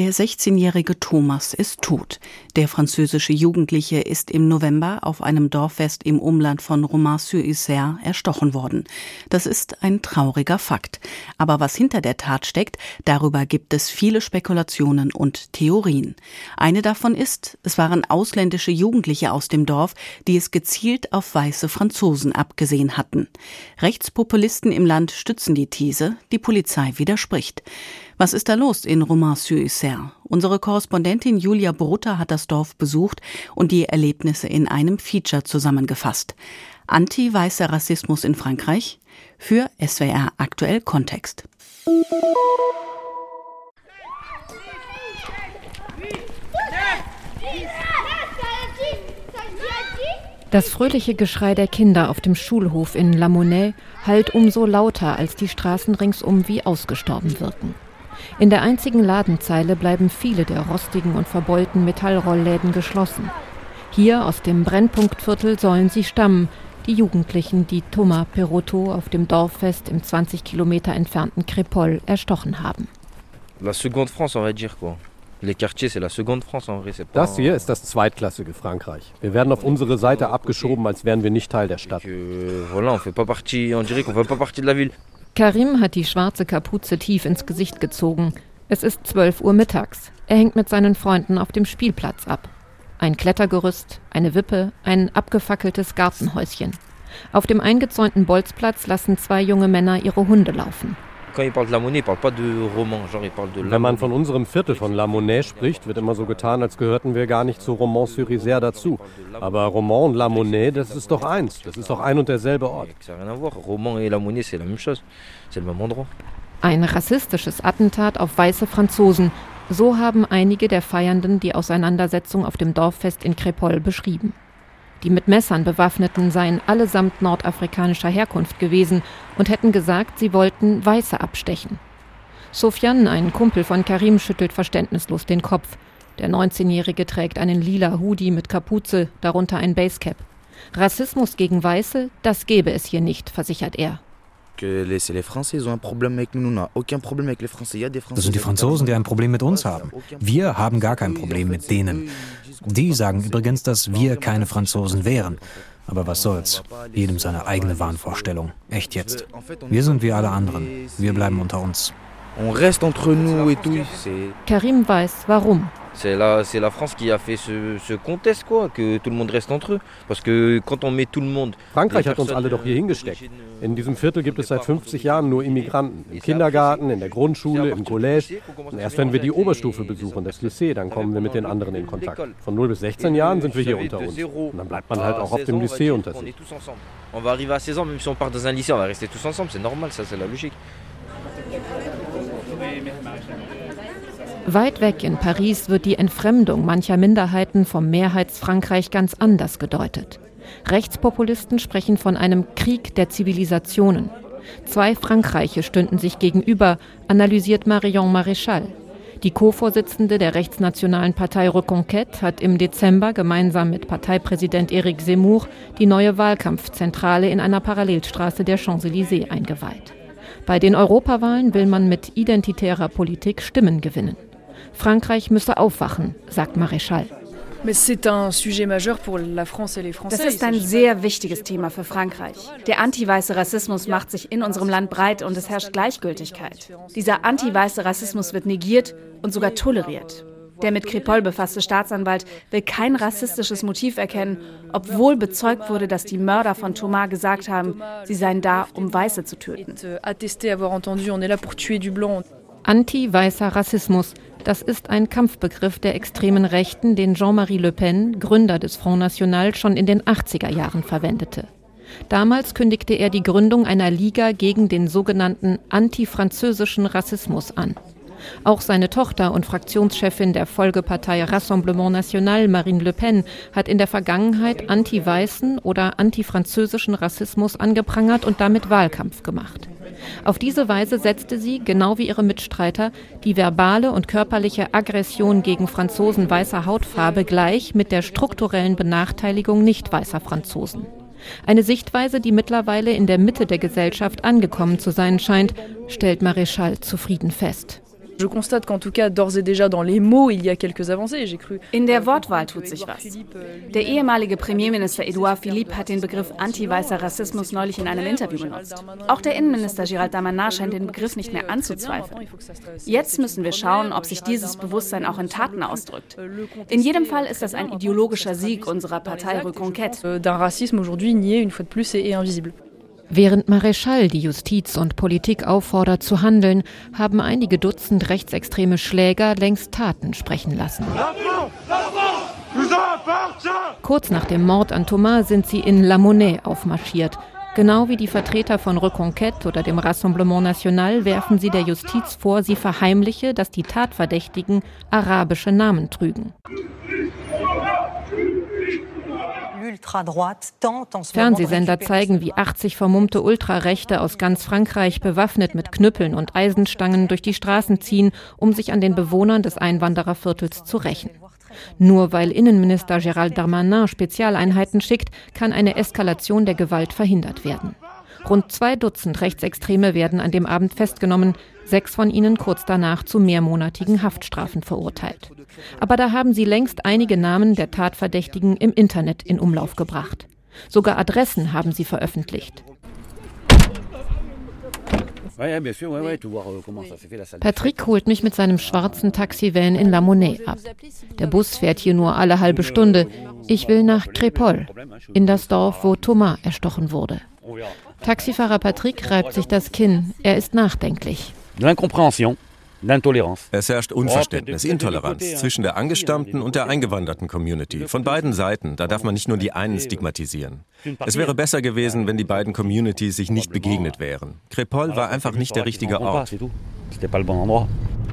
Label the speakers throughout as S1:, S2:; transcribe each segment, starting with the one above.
S1: Der 16-jährige Thomas ist tot. Der französische Jugendliche ist im November auf einem Dorffest im Umland von Romans-sur-Isère erstochen worden. Das ist ein trauriger Fakt. Aber was hinter der Tat steckt, darüber gibt es viele Spekulationen und Theorien. Eine davon ist, es waren ausländische Jugendliche aus dem Dorf, die es gezielt auf weiße Franzosen abgesehen hatten. Rechtspopulisten im Land stützen die These, die Polizei widerspricht. Was ist da los in Romans-sur-Isère? Unsere Korrespondentin Julia Brutter hat das Dorf besucht und die Erlebnisse in einem Feature zusammengefasst. Anti-weißer Rassismus in Frankreich für SWR aktuell Kontext.
S2: Das fröhliche Geschrei der Kinder auf dem Schulhof in La Monnaie hallt umso lauter, als die Straßen ringsum wie ausgestorben wirken. In der einzigen Ladenzeile bleiben viele der rostigen und verbeulten Metallrollläden geschlossen. Hier aus dem Brennpunktviertel sollen sie stammen, die Jugendlichen, die Thomas Perotto auf dem Dorffest im 20 Kilometer entfernten Crépol erstochen haben.
S3: La seconde France, on va dire quoi.
S4: Das hier ist das zweitklassige Frankreich. Wir werden auf unsere Seite abgeschoben, als wären wir nicht Teil der Stadt.
S2: Karim hat die schwarze Kapuze tief ins Gesicht gezogen. Es ist 12 Uhr mittags. Er hängt mit seinen Freunden auf dem Spielplatz ab. Ein Klettergerüst, eine Wippe, ein abgefackeltes Gartenhäuschen. Auf dem eingezäunten Bolzplatz lassen zwei junge Männer ihre Hunde laufen.
S4: Wenn man von unserem Viertel von La Monnaie spricht, wird immer so getan, als gehörten wir gar nicht zu Romans-sur-Isère dazu. Aber Romans und La Monnaie, das ist doch eins. Das ist doch ein und derselbe Ort.
S2: Ein rassistisches Attentat auf weiße Franzosen. So haben einige der Feiernden die Auseinandersetzung auf dem Dorffest in Crépol beschrieben. Die mit Messern bewaffneten seien allesamt nordafrikanischer Herkunft gewesen und hätten gesagt, sie wollten Weiße abstechen. Sofian, ein Kumpel von Karim, schüttelt verständnislos den Kopf. Der 19-Jährige trägt einen lila Hoodie mit Kapuze, darunter ein Basecap. Rassismus gegen Weiße, das gäbe es hier nicht, versichert er.
S5: Das sind
S6: die Franzosen, die ein Problem mit uns haben. Wir haben gar kein Problem mit denen. Die sagen übrigens, dass wir keine Franzosen wären. Aber was soll's? Jedem seine eigene Wahnvorstellung. Echt jetzt. Wir sind wie alle anderen. Wir bleiben unter uns.
S2: Karim weiß, warum.
S3: C'est la, c'est la France qui a fait ce, ce contest, quoi, que tout le monde reste entre eux. Parce que quand on met tout le monde.
S4: Frankreich hat uns alle doch hier hingesteckt. In diesem Viertel gibt es seit 50 Jahren nur Immigranten. Im Kindergarten, in der Grundschule, im Collège. Erst wenn wir die Oberstufe besuchen, das Lycée, dann kommen wir mit den anderen in Kontakt. Von 0 bis 16 Jahren sind wir hier unter uns. Und dann bleibt man halt auch auf dem Lycée unter sich.
S3: On va arriver à 16 ans, même si on part dans un lycée, on va rester tous ensemble. C'est normal, ça, c'est la logique.
S2: Weit weg in Paris wird die Entfremdung mancher Minderheiten vom Mehrheitsfrankreich ganz anders gedeutet. Rechtspopulisten sprechen von einem Krieg der Zivilisationen. Zwei Frankreiche stünden sich gegenüber, analysiert Marion Maréchal. Die Co-Vorsitzende der rechtsnationalen Partei Reconquête hat im Dezember gemeinsam mit Parteipräsident Éric Zemmour die neue Wahlkampfzentrale in einer Parallelstraße der Champs-Élysées eingeweiht. Bei den Europawahlen will man mit identitärer Politik Stimmen gewinnen. Frankreich müsse aufwachen, sagt Maréchal.
S7: Das ist ein sehr wichtiges Thema für Frankreich. Der anti-weiße Rassismus macht sich in unserem Land breit und es herrscht Gleichgültigkeit. Dieser anti-weiße Rassismus wird negiert und sogar toleriert. Der mit Krepol befasste Staatsanwalt will kein rassistisches Motiv erkennen, obwohl bezeugt wurde, dass die Mörder von Thomas gesagt haben, sie seien da, um Weiße zu töten.
S2: Anti-weißer Rassismus, das ist ein Kampfbegriff der extremen Rechten, den Jean-Marie Le Pen, Gründer des Front National, schon in den 80er Jahren verwendete. Damals kündigte er die Gründung einer Liga gegen den sogenannten antifranzösischen Rassismus an. Auch seine Tochter und Fraktionschefin der Folgepartei Rassemblement National, Marine Le Pen, hat in der Vergangenheit anti-weißen oder antifranzösischen Rassismus angeprangert und damit Wahlkampf gemacht. Auf diese Weise setzte sie, genau wie ihre Mitstreiter, die verbale und körperliche Aggression gegen Franzosen weißer Hautfarbe gleich mit der strukturellen Benachteiligung nicht weißer Franzosen. Eine Sichtweise, die mittlerweile in der Mitte der Gesellschaft angekommen zu sein scheint, stellt Maréchal zufrieden fest.
S7: Je constate qu'en tout cas, d'ores et déjà dans les mots, il y a quelques avancées. J'ai cru. In der Wortwahl tut sich was. Der ehemalige Premierminister Edouard Philippe hat den Begriff anti-weißer Rassismus neulich in einem Interview benutzt. Auch der Innenminister Gérald Damanar scheint den Begriff nicht mehr anzuzweifeln. Jetzt müssen wir schauen, ob sich dieses Bewusstsein auch in Taten ausdrückt. In jedem Fall ist das ein ideologischer Sieg unserer Partei Reconquête.
S5: Euh, d'un racisme aujourd'hui nié une fois de plus et invisible.
S2: Während Maréchal die Justiz und Politik auffordert zu handeln, haben einige Dutzend rechtsextreme Schläger längst Taten sprechen lassen. Kurz nach dem Mord an Thomas sind sie in La Monnaie aufmarschiert. Genau wie die Vertreter von Reconquête oder dem Rassemblement National werfen sie der Justiz vor, sie verheimliche, dass die Tatverdächtigen arabische Namen trügen. Fernsehsender zeigen, wie 80 vermummte Ultrarechte aus ganz Frankreich bewaffnet mit Knüppeln und Eisenstangen durch die Straßen ziehen, um sich an den Bewohnern des Einwandererviertels zu rächen. Nur weil Innenminister Gérald Darmanin Spezialeinheiten schickt, kann eine Eskalation der Gewalt verhindert werden. Rund zwei Dutzend Rechtsextreme werden an dem Abend festgenommen, sechs von ihnen kurz danach zu mehrmonatigen Haftstrafen verurteilt. Aber da haben sie längst einige Namen der Tatverdächtigen im Internet in Umlauf gebracht. Sogar Adressen haben sie veröffentlicht. Patrick holt mich mit seinem schwarzen Taxivan in La Monnaie ab. Der Bus fährt hier nur alle halbe Stunde. Ich will nach Crépol, in das Dorf, wo Thomas erstochen wurde. Taxifahrer Patrick reibt sich das Kinn. Er ist nachdenklich.
S8: Es herrscht Unverständnis, Intoleranz zwischen der angestammten und der eingewanderten Community. Von beiden Seiten. Da darf man nicht nur die einen stigmatisieren. Es wäre besser gewesen, wenn die beiden Communities sich nicht begegnet wären. Crépol war einfach nicht der richtige Ort.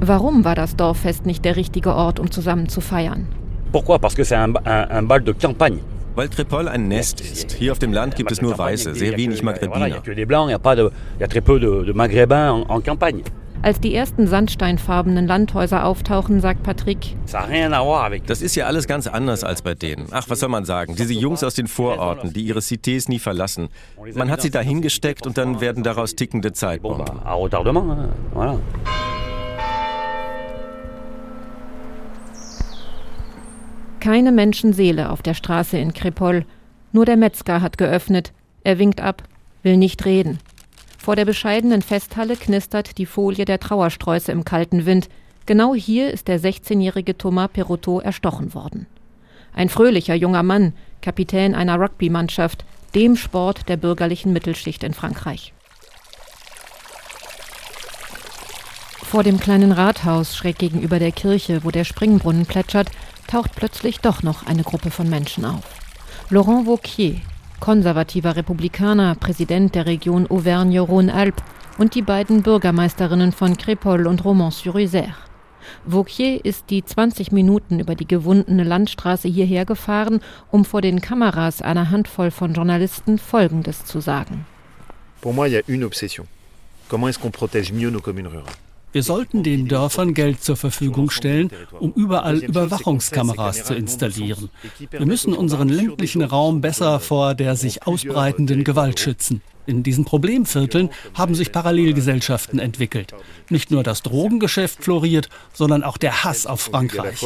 S2: Warum war das Dorffest nicht der richtige Ort, um zusammen zu feiern?
S8: Pourquoi? Parce que c'est un, un, un bal de campagne. Weil Tripol ein Nest ist. Hier auf dem Land gibt es nur Weiße, sehr wenig Maghrebiner.
S2: Als die ersten sandsteinfarbenen Landhäuser auftauchen, sagt Patrick.
S8: Das ist ja alles ganz anders als bei denen. Ach, was soll man sagen? Diese Jungs aus den Vororten, die ihre Cités nie verlassen. Man hat sie da hingesteckt und dann werden daraus tickende Zeitbomben.
S2: Keine Menschenseele auf der Straße in Krepol. Nur der Metzger hat geöffnet. Er winkt ab, will nicht reden. Vor der bescheidenen Festhalle knistert die Folie der Trauersträuße im kalten Wind. Genau hier ist der 16-jährige Thomas Perotto erstochen worden. Ein fröhlicher junger Mann, Kapitän einer Rugby-Mannschaft, dem Sport der bürgerlichen Mittelschicht in Frankreich. Vor dem kleinen Rathaus schräg gegenüber der Kirche, wo der Springbrunnen plätschert, taucht plötzlich doch noch eine Gruppe von Menschen auf. Laurent Wauquier, konservativer Republikaner, Präsident der Region Auvergne-Rhône-Alpes und die beiden Bürgermeisterinnen von Crépol und Romans-sur-Isère. Vauquier ist die 20 Minuten über die gewundene Landstraße hierher gefahren, um vor den Kameras einer Handvoll von Journalisten Folgendes zu sagen.
S9: Pour moi, il y a une obsession. Comment est-ce qu'on protège mieux nos communes rurales?
S10: Wir sollten den Dörfern Geld zur Verfügung stellen, um überall Überwachungskameras zu installieren. Wir müssen unseren ländlichen Raum besser vor der sich ausbreitenden Gewalt schützen. In diesen Problemvierteln haben sich Parallelgesellschaften entwickelt. Nicht nur das Drogengeschäft floriert, sondern auch der Hass auf Frankreich.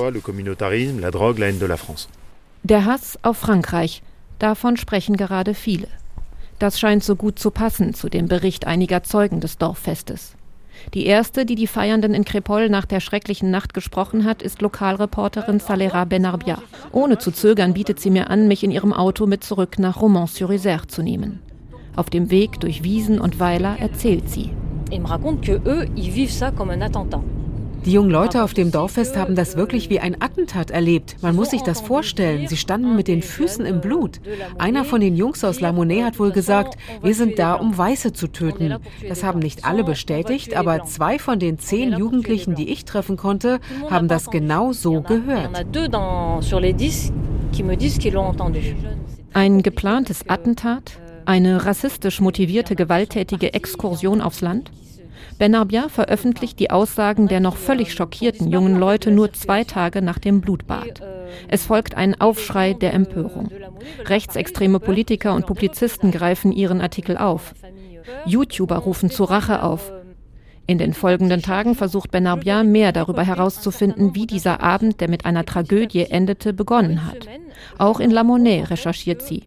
S2: Der Hass auf Frankreich, davon sprechen gerade viele. Das scheint so gut zu passen zu dem Bericht einiger Zeugen des Dorffestes. Die erste, die die Feiernden in Crépol nach der schrecklichen Nacht gesprochen hat, ist Lokalreporterin Salera Benarbia. Ohne zu zögern bietet sie mir an, mich in ihrem Auto mit zurück nach Romans-sur-Isère zu nehmen. Auf dem Weg durch Wiesen und Weiler erzählt sie.
S11: Ils me racontent que eux, ils vivent ça comme un attentat.
S12: Die jungen Leute auf dem Dorffest haben das wirklich wie ein Attentat erlebt. Man muss sich das vorstellen. Sie standen mit den Füßen im Blut. Einer von den Jungs aus La Monnaie hat wohl gesagt, wir sind da, um Weiße zu töten. Das haben nicht alle bestätigt, aber zwei von den zehn Jugendlichen, die ich treffen konnte, haben das genau so gehört.
S2: Ein geplantes Attentat? Eine rassistisch motivierte gewalttätige Exkursion aufs Land? Benarbia veröffentlicht die Aussagen der noch völlig schockierten jungen Leute nur zwei Tage nach dem Blutbad. Es folgt ein Aufschrei der Empörung. Rechtsextreme Politiker und Publizisten greifen ihren Artikel auf. YouTuber rufen zu Rache auf. In den folgenden Tagen versucht Benarbia mehr darüber herauszufinden, wie dieser Abend, der mit einer Tragödie endete, begonnen hat. Auch in La Monnaie recherchiert sie.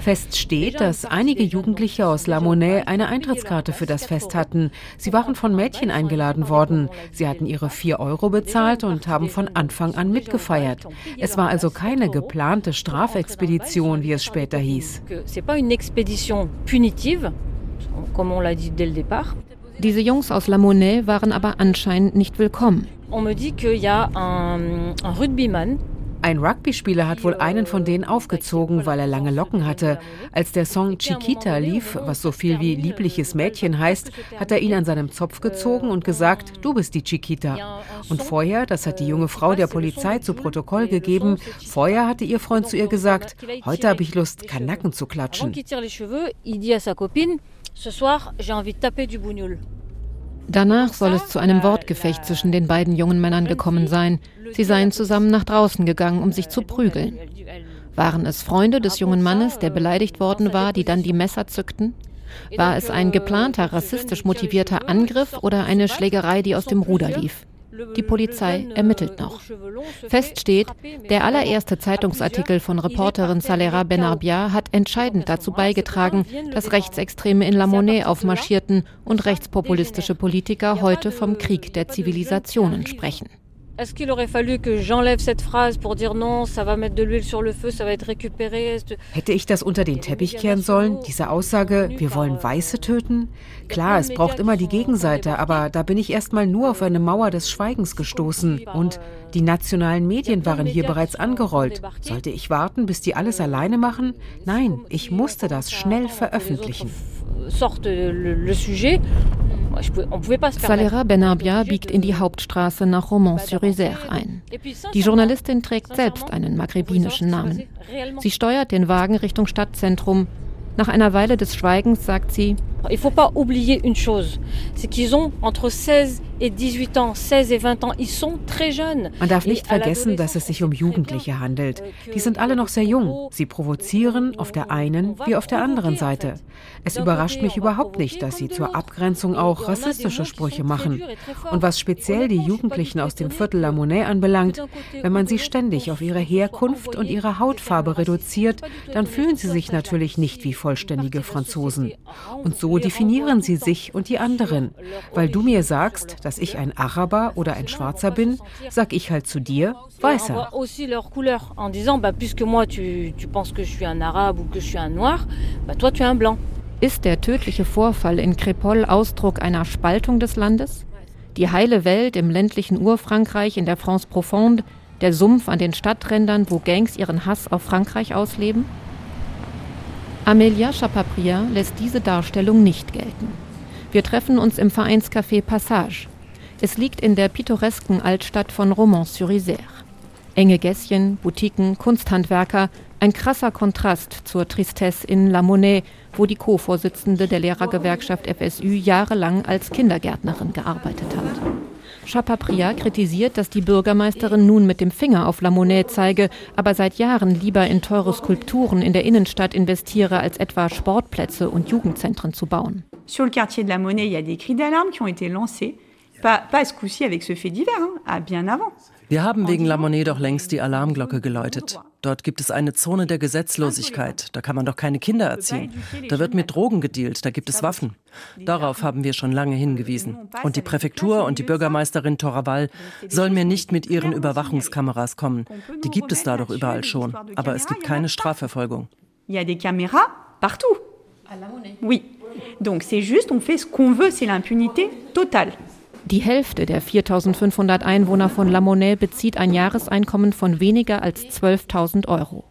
S12: Fest steht, dass einige Jugendliche aus La Monnaie eine Eintrittskarte für das Fest hatten. Sie waren von Mädchen eingeladen worden. Sie hatten ihre vier Euro bezahlt und haben von Anfang an mitgefeiert. Es war also keine geplante Strafexpedition, wie es später hieß.
S2: Diese Jungs aus La Monnaie waren aber anscheinend nicht willkommen.
S11: On me dit qu'il y a un, un rugbyman
S12: ein Rugby-Spieler hat wohl einen von denen aufgezogen, weil er lange Locken hatte. Als der Song Chiquita lief, was so viel wie liebliches Mädchen heißt, hat er ihn an seinem Zopf gezogen und gesagt, du bist die Chiquita. Und vorher, das hat die junge Frau der Polizei zu Protokoll gegeben, vorher hatte ihr Freund zu ihr gesagt, heute habe ich Lust, Kanacken zu klatschen.
S2: Danach soll es zu einem Wortgefecht zwischen den beiden jungen Männern gekommen sein. Sie seien zusammen nach draußen gegangen, um sich zu prügeln. Waren es Freunde des jungen Mannes, der beleidigt worden war, die dann die Messer zückten? War es ein geplanter, rassistisch motivierter Angriff oder eine Schlägerei, die aus dem Ruder lief? Die Polizei ermittelt noch. Fest steht, der allererste Zeitungsartikel von Reporterin Salera Benarbia hat entscheidend dazu beigetragen, dass Rechtsextreme in La Monnaie aufmarschierten und rechtspopulistische Politiker heute vom Krieg der Zivilisationen sprechen.
S11: Est-ce qu'il aurait fallu que j'enlève cette phrase pour dire non, ça va mettre de l'huile sur le feu, ça va être récupéré?
S12: Hätte ich das unter den Teppich kehren sollen, diese Aussage, wir wollen Weiße töten? Klar, es braucht immer die Gegenseite, aber da bin ich erstmal nur auf eine Mauer des Schweigens gestoßen und die nationalen Medien waren hier bereits angerollt. Sollte ich warten, bis die alles alleine machen? Nein, ich musste das schnell veröffentlichen.
S2: Salera Benabia biegt in die Hauptstraße nach Romans-sur-Isère ein. Die Journalistin trägt selbst einen maghrebinischen Namen. Sie steuert den Wagen Richtung Stadtzentrum. Nach einer Weile des Schweigens sagt sie,
S11: Il faut pas oublier une chose, c'est qu'ils ont entre 16 et 18 ans, 16 et 20 ans, ils sont très jeunes.
S12: Man darf nicht vergessen, dass es sich um Jugendliche handelt. Die sind alle noch sehr jung. Sie provozieren auf der einen wie auf der anderen Seite. Es überrascht mich überhaupt nicht, dass sie zur Abgrenzung auch rassistische Sprüche machen. Und was speziell die Jugendlichen aus dem Viertel La Monnaie anbelangt, wenn man sie ständig auf ihre Herkunft und ihre Hautfarbe reduziert, dann fühlen sie sich natürlich nicht wie vollständige Franzosen. Und so definieren sie sich und die anderen. Weil du mir sagst, dass ich ein Araber oder ein Schwarzer bin, sag ich halt zu dir, Weißer.
S2: Ist der tödliche Vorfall in Crépol Ausdruck einer Spaltung des Landes? Die heile Welt im ländlichen Urfrankreich in der France Profonde, der Sumpf an den Stadträndern, wo Gangs ihren Hass auf Frankreich ausleben? Amelia Chapapria lässt diese Darstellung nicht gelten. Wir treffen uns im Vereinscafé Passage. Es liegt in der pittoresken Altstadt von Romans-sur-Isère. Enge Gässchen, Boutiquen, Kunsthandwerker, ein krasser Kontrast zur Tristesse in La Monnaie, wo die Co-Vorsitzende der Lehrergewerkschaft FSU jahrelang als Kindergärtnerin gearbeitet hat. Chapapria kritisiert, dass die Bürgermeisterin nun mit dem Finger auf La Monnaie zeige, aber seit Jahren lieber in teure Skulpturen in der Innenstadt investiere, als etwa Sportplätze und Jugendzentren zu bauen.
S13: Sur le quartier de la Monnaie, il y a des cris d'alarme qui ont été lancés. Pas, pas ce coup-ci avec ce fait divers, hein, bien avant.
S14: Wir haben wegen La Monnaie doch längst die Alarmglocke geläutet. Dort gibt es eine Zone der Gesetzlosigkeit. Da kann man doch keine Kinder erziehen. Da wird mit Drogen gedealt, da gibt es Waffen. Darauf haben wir schon lange hingewiesen. Und die Präfektur und die Bürgermeisterin Toraval sollen mir nicht mit ihren Überwachungskameras kommen. Die gibt es da doch überall schon. Aber es gibt keine Strafverfolgung.
S13: Il y a des caméras partout. Oui. Donc c'est juste, on fait ce qu'on veut, c'est l'impunité totale.
S2: Die Hälfte der 4500 Einwohner von La Monnaie bezieht ein Jahreseinkommen von weniger als 12.000 Euro.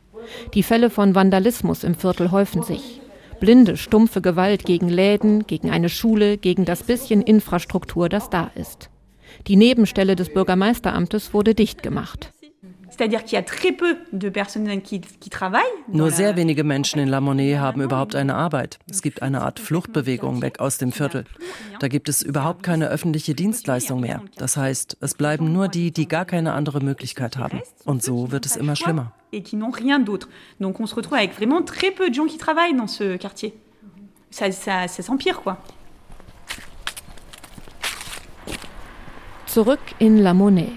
S2: Die Fälle von Vandalismus im Viertel häufen sich. Blinde, stumpfe Gewalt gegen Läden, gegen eine Schule, gegen das bisschen Infrastruktur, das da ist. Die Nebenstelle des Bürgermeisteramtes wurde dicht gemacht.
S14: Nur sehr wenige Menschen in La Monnaie haben überhaupt eine Arbeit. Es gibt eine Art Fluchtbewegung weg aus dem Viertel. Da gibt es überhaupt keine öffentliche Dienstleistung mehr. Das heißt, es bleiben nur die, die gar keine andere Möglichkeit haben. Und so wird es immer schlimmer.
S13: Et qui n'ont rien d'autre. Donc on se retrouve avec vraiment très peu de gens qui travaillent dans ce quartier. Ça, ça, ça s'empire, quoi.
S2: Zurück in La Monnaie.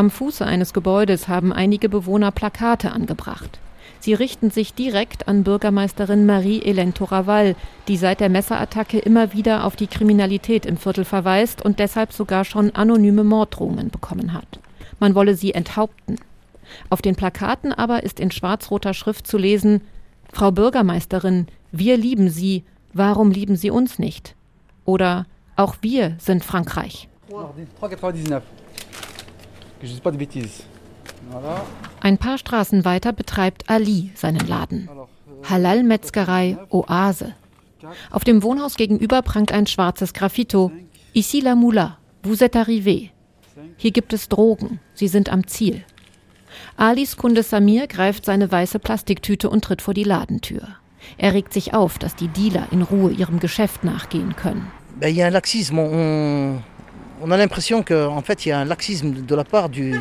S2: Am Fuße eines Gebäudes haben einige Bewohner Plakate angebracht. Sie richten sich direkt an Bürgermeisterin Marie-Hélène Toraval, die seit der Messerattacke immer wieder auf die Kriminalität im Viertel verweist und deshalb sogar schon anonyme Morddrohungen bekommen hat. Man wolle sie enthaupten. Auf den Plakaten aber ist in schwarz-roter Schrift zu lesen: Frau Bürgermeisterin, wir lieben Sie, warum lieben Sie uns nicht? Oder auch wir sind Frankreich. 3,99. Ein paar Straßen weiter betreibt Ali seinen Laden. Halal-Metzgerei Oase. Auf dem Wohnhaus gegenüber prangt ein schwarzes Graffito. Ici la Moula, vous êtes arrivé. Hier gibt es Drogen, sie sind am Ziel. Alis Kunde Samir greift seine weiße Plastiktüte und tritt vor die Ladentür. Er regt sich auf, dass die Dealer in Ruhe ihrem Geschäft nachgehen können.
S15: Il y a un laxisme. On, on a l'impression qu'en fait, il y a un laxisme de la part du,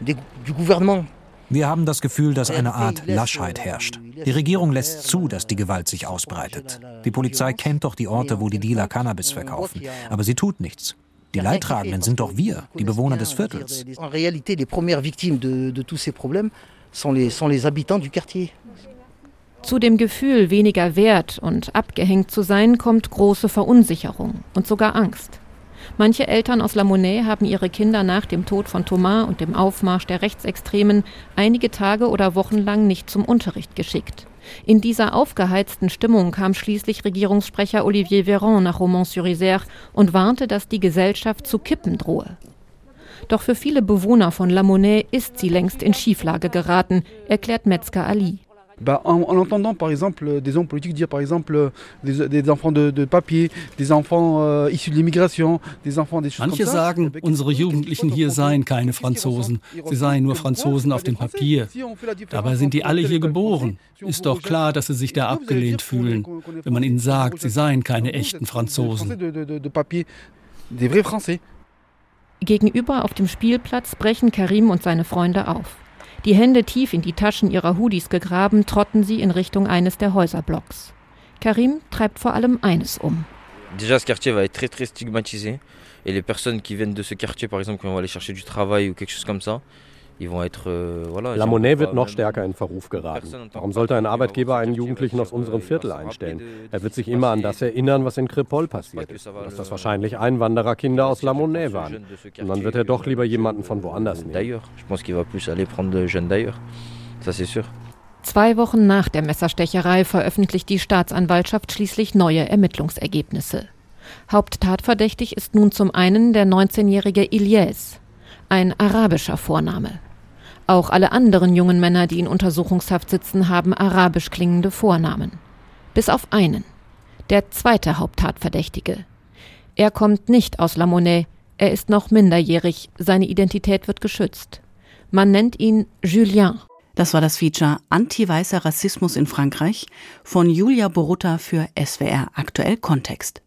S15: du, du gouvernement.
S6: Wir haben das Gefühl, dass eine Art Laschheit herrscht. Die Regierung lässt zu, dass die Gewalt sich ausbreitet. Die Polizei kennt doch die Orte, wo die Dealer Cannabis verkaufen. Aber sie tut nichts. Die Leidtragenden sind doch wir, die Bewohner des Viertels.
S15: En réalité, les premières victimes de, de tous ces problèmes sont les, sont les habitants du quartier.
S2: Zu dem Gefühl, weniger wert und abgehängt zu sein, kommt große Verunsicherung und sogar Angst. Manche Eltern aus La Monnaie haben ihre Kinder nach dem Tod von Thomas und dem Aufmarsch der Rechtsextremen einige Tage oder Wochen lang nicht zum Unterricht geschickt. In dieser aufgeheizten Stimmung kam schließlich Regierungssprecher Olivier Véran nach Romans-sur-Isère und warnte, dass die Gesellschaft zu kippen drohe. Doch für viele Bewohner von La Monnaie ist sie längst in Schieflage geraten, erklärt Metzger Ali.
S16: Bah, en, en, entendant par exemple des hommes politiques dire par exemple des, des enfants de, de, papier, des enfants euh, issus de l'immigration, des enfants des choses
S10: Manche
S16: comme ça.
S10: sagen, unsere Jugendlichen hier seien keine Franzosen, sie seien nur Franzosen auf dem Papier. Dabei sind die alle hier geboren. Ist doch klar, dass sie sich da abgelehnt fühlen, wenn man ihnen sagt, sie seien keine echten Franzosen.
S2: Gegenüber auf dem Spielplatz brechen Karim und seine Freunde auf. Die Hände tief in die Taschen ihrer Hoodies gegraben, trotten sie in Richtung eines der Häuserblocks. Karim treibt vor allem eines um.
S3: Déjà, ce quartier va être très très stigmatisé. Et les personnes qui viennent de ce quartier, par exemple, quand on va aller chercher du travail ou quelque chose comme ça,
S4: La Monnaie wird noch stärker in Verruf geraten. Warum sollte ein Arbeitgeber einen Jugendlichen aus unserem Viertel einstellen? Er wird sich immer an das erinnern, was in Crépol passiert ist. Dass das wahrscheinlich Einwandererkinder aus La Monnaie waren. Und dann wird er doch lieber jemanden von woanders nehmen.
S2: Zwei Wochen nach der Messerstecherei veröffentlicht die Staatsanwaltschaft schließlich neue Ermittlungsergebnisse. Haupttatverdächtig ist nun zum einen der 19-jährige Ilyes, ein arabischer Vorname. Auch alle anderen jungen Männer, die in Untersuchungshaft sitzen, haben arabisch klingende Vornamen. Bis auf einen. Der zweite Haupttatverdächtige. Er kommt nicht aus La Monnaie, er ist noch minderjährig, seine Identität wird geschützt. Man nennt ihn Julien.
S1: Das war das Feature Anti-weißer Rassismus in Frankreich von Julia Borutta für SWR Aktuell Kontext.